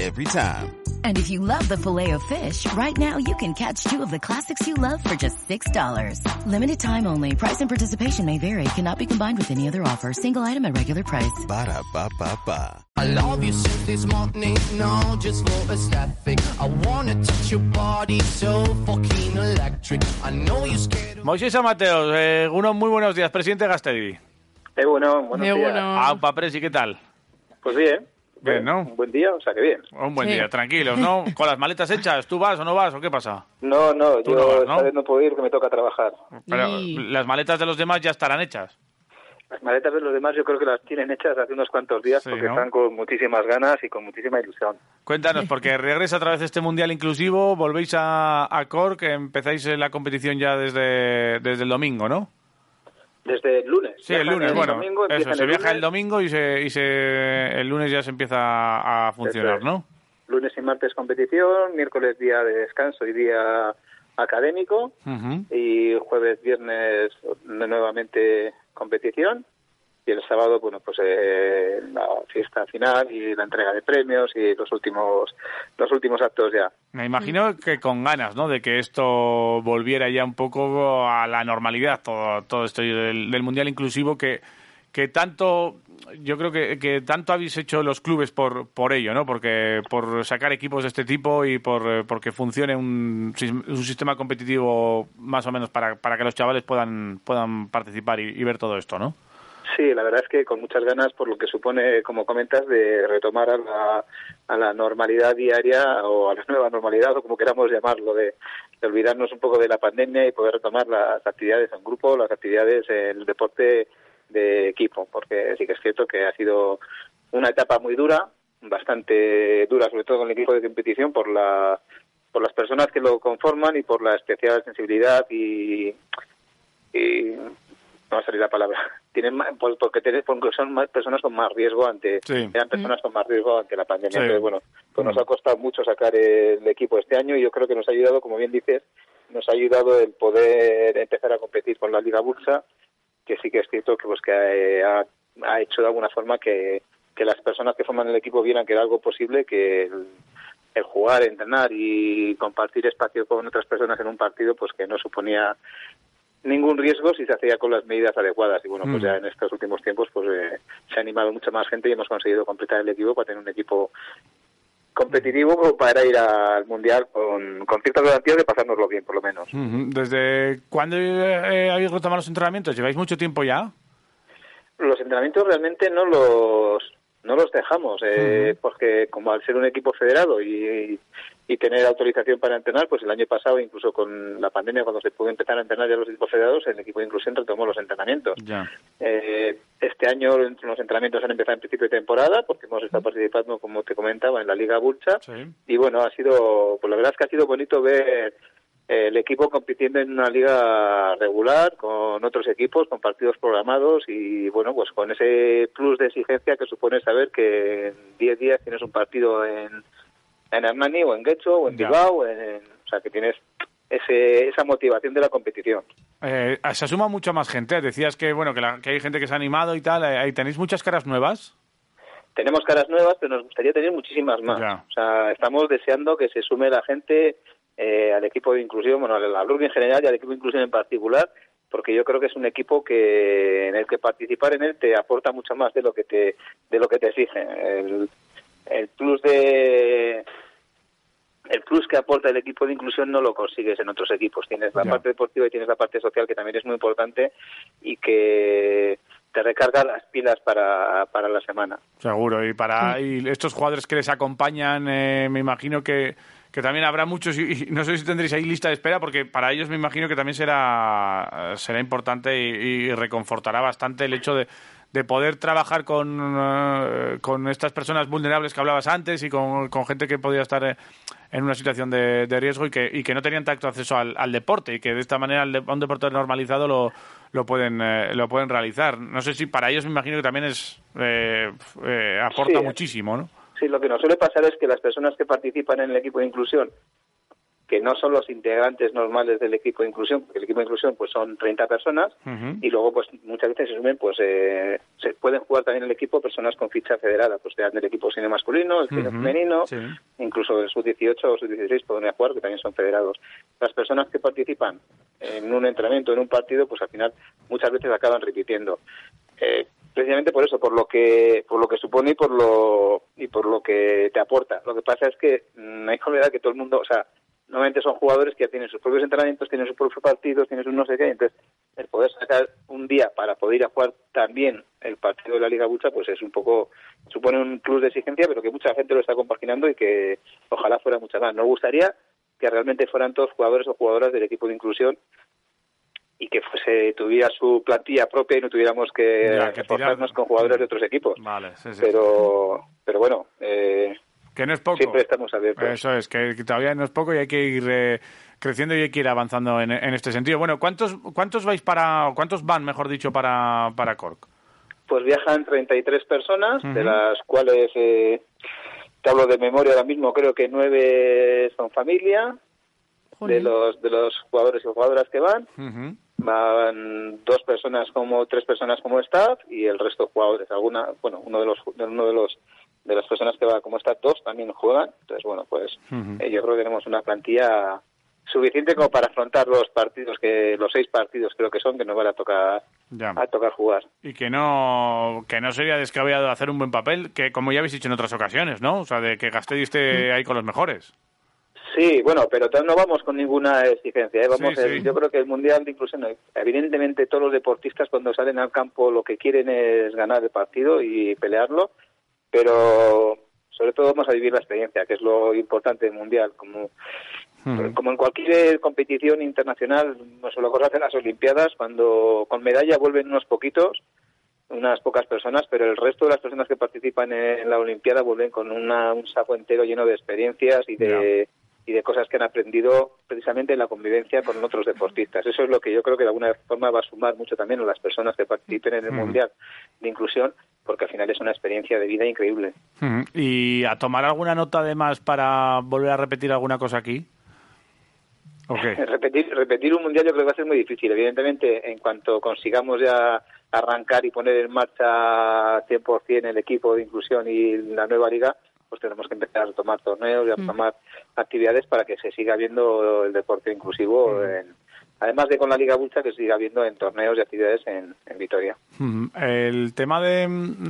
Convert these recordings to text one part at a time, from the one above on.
Every time. And if you love the filet of fish, right now you can catch two of the classics you love for just $6. Limited time only. Price and participation may vary. Cannot be combined with any other offer. Single item at regular price. Ba da ba ba ba. I love you since this morning, no, just for aesthetic. I wanna touch your body so fucking electric. I know you're scared of Moisés Amateos, eh, unos muy buenos días, presidente Gasteiz. Eh, bueno, buenos Eh, días. bueno. Aupa, Presi, ¿qué tal? Pues bien. Bien, ¿no? Un buen día, o sea que bien. Un buen Sí. día, tranquilos, ¿no? Con las maletas hechas, ¿tú vas o no vas o qué pasa? No, no, yo no vas, ¿no? vez no puedo ir, que me toca trabajar. Pero Y- las maletas de los demás ya estarán hechas. Las maletas de los demás yo creo que las tienen hechas hace unos cuantos días Sí, porque ¿no? están con muchísimas ganas y con muchísima ilusión. Cuéntanos, porque regresa otra vez este Mundial Inclusivo, volvéis a, a Cork, empezáis la competición ya desde, desde el domingo, ¿no? Desde el lunes. Sí, el lunes, bueno, domingo, eso, se viaja el domingo y, se, y se, el lunes ya se empieza a funcionar, es. ¿no? Lunes y martes competición, miércoles día de descanso y día académico y jueves, viernes nuevamente competición y el sábado, bueno, pues eh, la fiesta final y la entrega de premios y los últimos los últimos actos ya. Me imagino que con ganas, ¿no? De que esto volviera ya un poco a la normalidad, todo, todo esto del, del Mundial Inclusivo que, que tanto, yo creo que, que tanto habéis hecho los clubes por, por ello, ¿no? Porque por sacar equipos de este tipo y por eh, porque funcione un, un sistema competitivo más o menos para, para que los chavales puedan, puedan participar y, y ver todo esto, ¿no? Sí, la verdad es que con muchas ganas por lo que supone, como comentas, de retomar a la, a la normalidad diaria o a la nueva normalidad o como queramos llamarlo, de, de olvidarnos un poco de la pandemia y poder retomar las actividades en grupo, las actividades en el deporte de equipo, porque sí que es cierto que ha sido una etapa muy dura, bastante dura, sobre todo con el equipo de competición por la por las personas que lo conforman y por la especial sensibilidad y, y no va a salir la palabra tienen más, por- porque, tienen- porque son más personas con más riesgo ante Sí. eran personas con más riesgo ante la pandemia Sí. entonces bueno pues nos Mm. ha costado mucho sacar el equipo este año y yo creo que nos ha ayudado como bien dices nos ha ayudado el poder empezar a competir con la Liga Bursa que sí que es cierto que pues que eh, ha, ha hecho de alguna forma que, que las personas que forman el equipo vieran que era algo posible que el, el jugar, entrenar y compartir espacio con otras personas en un partido pues que no suponía ningún riesgo si se hacía con las medidas adecuadas y bueno pues Mm. ya en estos últimos tiempos pues eh, se ha animado mucha más gente y hemos conseguido completar el equipo para tener un equipo competitivo para ir al mundial con, con ciertas garantías de pasárnoslo bien por lo menos. ¿Desde cuándo eh, habéis retomado los entrenamientos? ¿Lleváis mucho tiempo ya? los entrenamientos realmente no los no los dejamos eh, porque como al ser un equipo federado y, y tener autorización para entrenar pues el año pasado incluso con la pandemia cuando se pudo empezar a entrenar ya los equipos federados el equipo de inclusión retomó los entrenamientos Ya. Eh, este año los entrenamientos han empezado en principio de temporada porque hemos estado participando como te comentaba en la Liga Bulcha Sí. y bueno ha sido pues la verdad es que ha sido bonito ver eh, el equipo compitiendo en una liga regular con otros equipos con partidos programados y bueno pues con ese plus de exigencia que supone saber que en 10 días tienes un partido en en Hernani o en Guecho o en. Bilbao o, en- o sea que tienes ese, esa motivación de la competición Eh, se asuma mucha más gente. Decías que bueno que, la- que hay gente que se ha animado y tal. Eh, ahí ¿Tenéis muchas caras nuevas? tenemos caras nuevas, pero nos gustaría tener muchísimas más. Ya. O sea, estamos deseando que se sume la gente eh, al equipo de inclusión, bueno, al al rugby en general y al equipo de inclusión en particular, porque yo creo que es un equipo que en el que participar en él te aporta mucho más de lo que te de lo que te exige. El, el plus de el plus que aporta el equipo de inclusión no lo consigues en otros equipos. Tienes la Ya. parte deportiva y tienes la parte social que también es muy importante y que te recarga las pilas para, para la semana. Seguro. Y para y estos jugadores que les acompañan, eh, me imagino que, que también habrá muchos. Y, y no sé si tendréis ahí lista de espera, porque para ellos me imagino que también será, será importante y, y reconfortará bastante el hecho de, de poder trabajar con, eh, con estas personas vulnerables que hablabas antes y con, con gente que podía estar eh, en una situación de, de riesgo y que, y que no tenían tanto acceso al, al deporte y que de esta manera de- un deporte normalizado lo, lo pueden eh, lo pueden realizar. No sé si para ellos me imagino que también es eh, eh, aporta Sí. muchísimo, ¿no? Sí, lo que nos suele pasar es que las personas que participan en el equipo de inclusión que no son los integrantes normales del equipo de inclusión, porque el equipo de inclusión pues son 30 personas y luego pues muchas veces se sumen pues eh, se pueden jugar también en el equipo personas con ficha federada, pues sean del equipo cine masculino, el cine femenino, incluso el sub-18 o sub-16 pueden jugar que también son federados. Las personas que participan en un entrenamiento, en un partido, pues al final muchas veces acaban repitiendo. Eh, precisamente por eso, por lo que por lo que supone y por lo y por lo que te aporta. Lo que pasa es que no mm, hay que olvidar que todo el mundo, o sea, normalmente son jugadores que ya tienen sus propios entrenamientos, tienen sus propios partidos, tienen sus no sé qué, entonces el poder sacar un día para poder ir a jugar también el partido de la Liga Bucha, pues es un poco, supone un plus de exigencia, pero que mucha gente lo está compaginando y que ojalá fuera mucha más. Nos gustaría que realmente fueran todos jugadores o jugadoras del equipo de inclusión y que fuese tuviera su plantilla propia y no tuviéramos que, reforzarnos con jugadores de otros equipos. Vale, sí, sí, pero, pero bueno, eh, que no es poco. Siempre estamos abiertos. Eso es, que todavía no es poco y hay que ir eh, creciendo y hay que ir avanzando en, este sentido. Bueno, ¿cuántos cuántos vais para, cuántos van, mejor dicho, para, para Cork? Pues viajan 33 personas, de las cuales, eh, te hablo de memoria ahora mismo, creo que nueve son familia, de los, de los jugadores y jugadoras que van. Van dos personas como, tres personas como staff y el resto jugadores. Alguna, bueno, uno de los, uno de los de las personas que va como estas dos también juegan. Entonces, bueno, pues eh, yo creo que tenemos una plantilla suficiente como para afrontar los partidos que los seis partidos creo que son que nos van a tocar a tocar jugar. Y que no que no sería descabellado hacer un buen papel que como ya habéis dicho en otras ocasiones no o sea de que Gasteiz esté ahí con los mejores. Sí, bueno, pero no vamos con ninguna exigencia. ¿eh? Vamos, yo creo que el mundial de inclusión, evidentemente todos los deportistas cuando salen al campo lo que quieren es ganar el partido y pelearlo pero sobre todo vamos a vivir la experiencia, que es lo importante del Mundial. Como, como en cualquier competición internacional, no solo cosas en las Olimpiadas, cuando con medalla vuelven unos poquitos, unas pocas personas, pero el resto de las personas que participan en la Olimpiada vuelven con un saco entero lleno de experiencias y de y de cosas que han aprendido precisamente en la convivencia con otros deportistas. Eso es lo que yo creo que de alguna forma va a sumar mucho también a las personas que participen en el Mundial de Inclusión, porque al final es una experiencia de vida increíble. ¿Y a tomar alguna nota además para volver a repetir alguna cosa aquí? Okay. repetir, repetir un mundial yo creo que va a ser muy difícil. Evidentemente, en cuanto consigamos ya arrancar y poner en marcha 100% el equipo de inclusión y la nueva liga, pues tenemos que empezar a tomar torneos y a mm. tomar actividades para que se siga viendo el deporte inclusivo mm. además de con la Liga Bulcha que se siga viendo en torneos y actividades en, Vitoria. Mm. El tema de,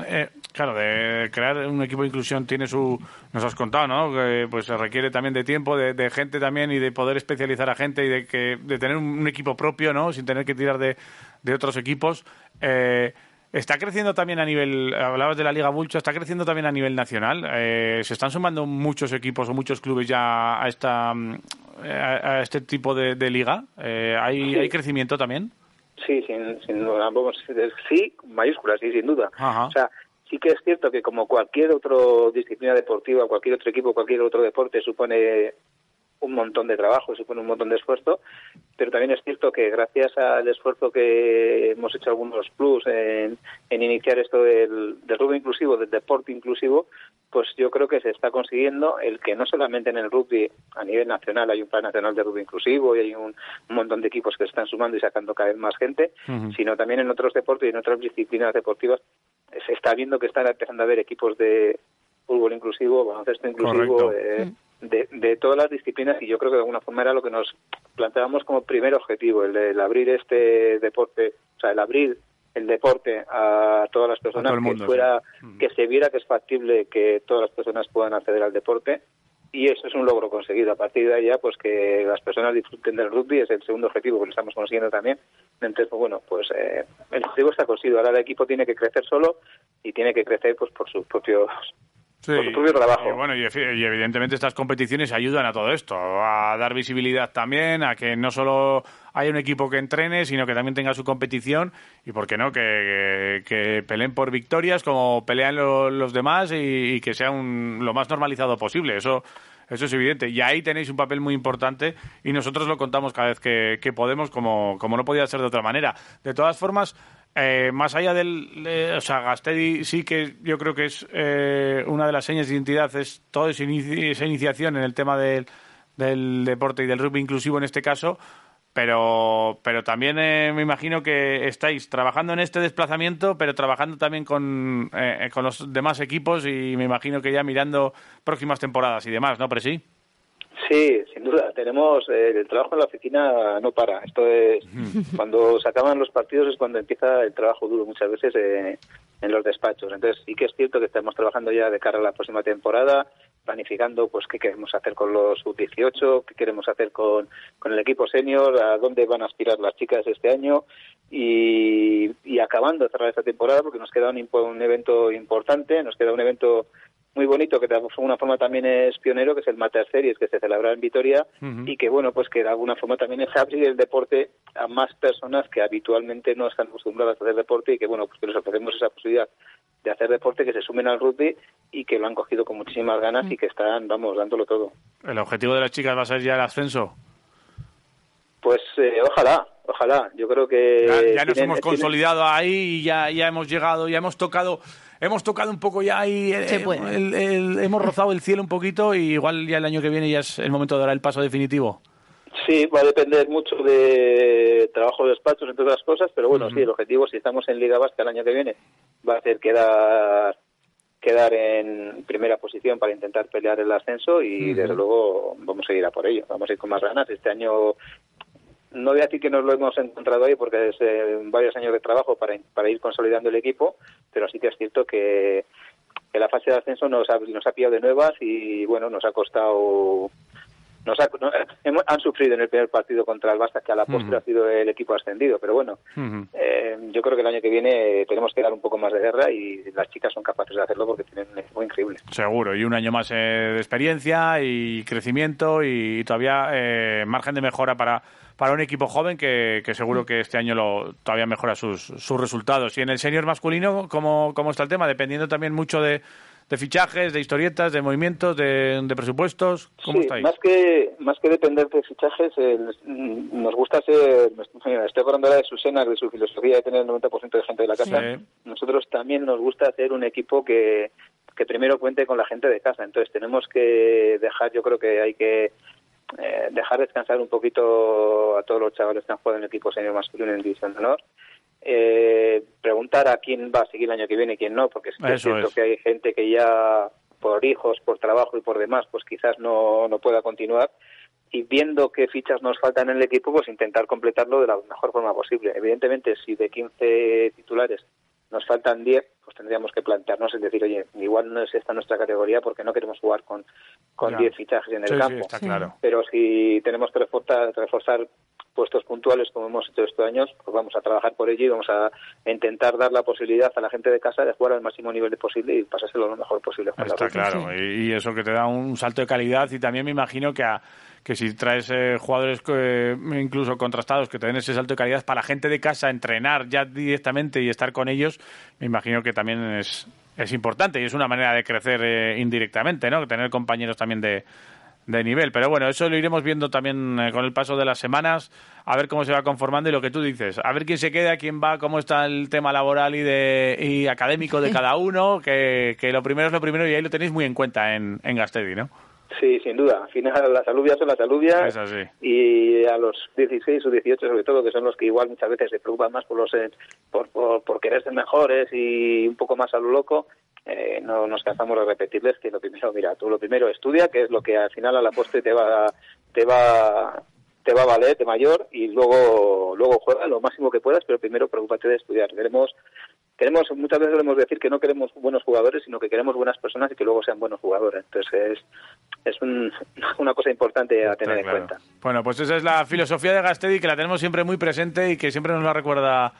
eh, claro, de crear un equipo de inclusión tiene su, nos has contado, ¿no? Que pues se requiere también de tiempo, de, gente también y de poder especializar a gente y de que de tener un, equipo propio, ¿no? Sin tener que tirar de, de otros equipos. Eh, Está creciendo también a nivel, hablabas de la Liga Bulcho, está creciendo también a nivel nacional. Eh, se están sumando muchos equipos o muchos clubes ya a esta a, este tipo de, liga. Eh, ¿hay, ¿hay, crecimiento también? Sí, sin, sin duda. sí, mayúsculas, sí, sin duda. O sea, sí que es cierto que como cualquier otra disciplina deportiva, cualquier otro equipo, cualquier otro deporte supone un montón de trabajo, supone un montón de esfuerzo, pero también es cierto que gracias al esfuerzo que hemos hecho algunos plus en, iniciar esto del, del rugby inclusivo, del deporte inclusivo, pues yo creo que se está consiguiendo el que no solamente en el rugby a nivel nacional hay un plan nacional de rugby inclusivo y hay un, montón de equipos que se están sumando y sacando cada vez más gente, sino también en otros deportes y en otras disciplinas deportivas se está viendo que están empezando a haber equipos de fútbol inclusivo, baloncesto inclusivo, eh, de, de, todas las disciplinas y yo creo que de alguna forma era lo que nos planteábamos como primer objetivo, el, el abrir este deporte, o sea, el abrir el deporte a todas las personas, que fuera, que se viera que es factible que todas las personas puedan acceder al deporte y eso es un logro conseguido. A partir de allá, pues que las personas disfruten del rugby es el segundo objetivo que lo estamos consiguiendo también. Entonces, pues, bueno, pues eh, el objetivo está conseguido. Ahora el equipo tiene que crecer solo y tiene que crecer pues por sus propios Sí, trabajo. Y bueno, y, evidentemente estas competiciones ayudan a todo esto, a dar visibilidad también, a que no solo haya un equipo que entrene, sino que también tenga su competición y, ¿por qué no?, que, peleen por victorias como pelean los demás y, que sea lo más normalizado posible. Eso eso es evidente. Y ahí tenéis un papel muy importante y nosotros lo contamos cada vez que, podemos, como, como no podía ser de otra manera. De todas formas, eh, más allá del, o sea, Gastedi sí que yo creo que es eh, una de las señas de identidad, es toda esa, iniciación en el tema del, del deporte y del rugby inclusivo en este caso, pero, pero también eh, me imagino que estáis trabajando en este desplazamiento, pero trabajando también con, eh, con los demás equipos y me imagino que ya mirando próximas temporadas y demás, ¿no, sí Sí, sin duda. Tenemos eh, el trabajo en la oficina no para. Esto es cuando se acaban los partidos es cuando empieza el trabajo duro muchas veces en los despachos. Entonces sí que es cierto que estamos trabajando ya de cara a la próxima temporada planificando pues qué queremos hacer con los sub-18, qué queremos hacer con, con el equipo senior, a dónde van a aspirar las chicas este año y, y acabando de cerrar esta temporada porque nos queda un, un evento importante, nos queda un evento muy bonito que de alguna forma también es pionero, que es el Mater Series, que se celebra en Vitoria y que, bueno, pues que de alguna forma también es abrir el deporte a más personas que habitualmente no están acostumbradas a hacer deporte y que, bueno, pues que les ofrecemos esa posibilidad de hacer deporte, que se sumen al rugby y que lo han cogido con muchísimas ganas y que están, vamos, dándolo todo. ¿El objetivo de las chicas va a ser ya el ascenso? Pues eh, ojalá, ojalá. Yo creo que... Ya, nos hemos consolidado ahí y ya, ya hemos llegado, ya hemos tocado hemos tocado un poco ya y eh, hemos rozado el cielo un poquito y igual ya el año que viene ya es el momento de dar el paso definitivo. Sí, va a depender mucho de trabajo de despachos, entre otras cosas, pero bueno, sí, el objetivo, si estamos en Liga Vasca el año que viene, va a ser quedar quedar en primera posición para intentar pelear el ascenso y desde luego vamos a ir a por ello, vamos a ir con más ganas. Este año no voy a decir que nos lo hemos encontrado ahí porque es eh, varios años de trabajo para, para ir consolidando el equipo, pero sí que es cierto que, la fase de ascenso nos ha, nos ha pillado de nuevas y bueno, nos ha costado nos han sufrido en el primer partido contra el Barça, que a la postre ha sido el equipo ascendido, pero bueno, eh, yo creo que el año que viene tenemos que dar un poco más de guerra y las chicas son capaces de hacerlo porque tienen un equipo increíble. Seguro, y un año más eh, de experiencia y crecimiento y todavía eh, margen de mejora para, para un equipo joven que, que seguro que este año lo, todavía mejora sus, sus resultados. Y en el senior masculino, ¿cómo, ¿cómo está el tema? Dependiendo también mucho de de fichajes, de historietas, de movimientos, de, presupuestos? ¿Cómo sí, Más que, más que depender de fichajes, nos gusta ser, estoy hablando ahora de Susena, de su filosofía de tener el 90% de gente de la casa. Nosotros también nos gusta hacer un equipo que, que primero cuente con la gente de casa. Entonces tenemos que dejar, yo creo que hay que eh, dejar descansar un poquito a todos los chavales que han jugado en el equipo senior masculino en División de Honor eh, preguntar a quién va a seguir el año que viene y quién no, porque es, cierto que hay gente que ya por hijos, por trabajo y por demás, pues quizás no, no pueda continuar. Y viendo qué fichas nos faltan en el equipo, pues intentar completarlo de la mejor forma posible. Evidentemente, si de 15 titulares nos faltan 10, pues tendríamos que plantearnos, es decir, oye, igual no es esta nuestra categoría porque no queremos jugar con, con 10 fichajes en el campo. Pero si tenemos que reforzar, reforzar puestos puntuales como hemos hecho estos años, pues vamos a trabajar por ello y vamos a intentar dar la posibilidad a la gente de casa de jugar al máximo nivel posible y pasárselo lo mejor posible. Está claro, y, eso que te da un salto de calidad y también me imagino que que si traes eh, jugadores eh, incluso contrastados que te den ese salto de calidad para la gente de casa entrenar ya directamente y estar con ellos, me imagino que también es, es importante y es una manera de crecer eh, indirectamente, ¿no? Tener compañeros también de, de nivel. Pero bueno, eso lo iremos viendo también eh, con el paso de las semanas, a ver cómo se va conformando y lo que tú dices, a ver quién se queda, quién va, cómo está el tema laboral y, de, y académico de cada uno, que, que lo primero es lo primero y ahí lo tenéis muy en cuenta en, en Gastedi, ¿no? Sí, sin duda. Al final las alubias son las alubias y a los 16 o 18 sobre todo, que son los que igual muchas veces se preocupan más por, los, eh, por, por, por querer ser mejores y un poco más a lo loco, eh, no nos cansamos de repetirles que lo primero, mira, tú lo primero estudia, que es lo que al final a la postre te va, te va, te va a valer de mayor y luego, luego juega lo máximo que puedas, pero primero preocúpate de estudiar. Queremos, queremos, muchas veces debemos decir que no queremos buenos jugadores, sino que queremos buenas personas y que luego sean buenos jugadores. Entonces es, es una cosa importante a tener en cuenta. Bueno, pues esa es la filosofía de Gastedi que la tenemos siempre muy presente y que siempre nos la recuerda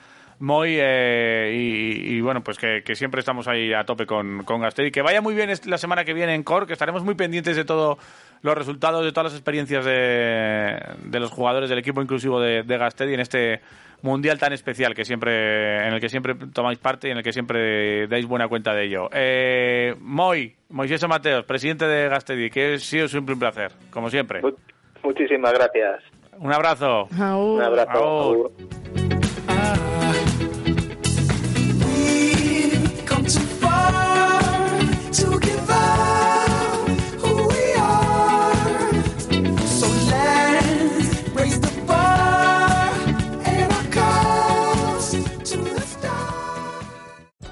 Moy, eh, y, bueno, pues que, siempre estamos ahí a tope con, con Gastedi. Que vaya muy bien la semana que viene en Cor, que estaremos muy pendientes de todos los resultados, de todas las experiencias de, de los jugadores del equipo inclusivo de, de Gastedi en este mundial tan especial que siempre en el que siempre tomáis parte y en el que siempre dais buena cuenta de ello. Eh, Moy, Moisés Mateos, presidente de Gastedi, que ha sido siempre un placer, como siempre. Muchísimas gracias. Un abrazo. Un abrazo.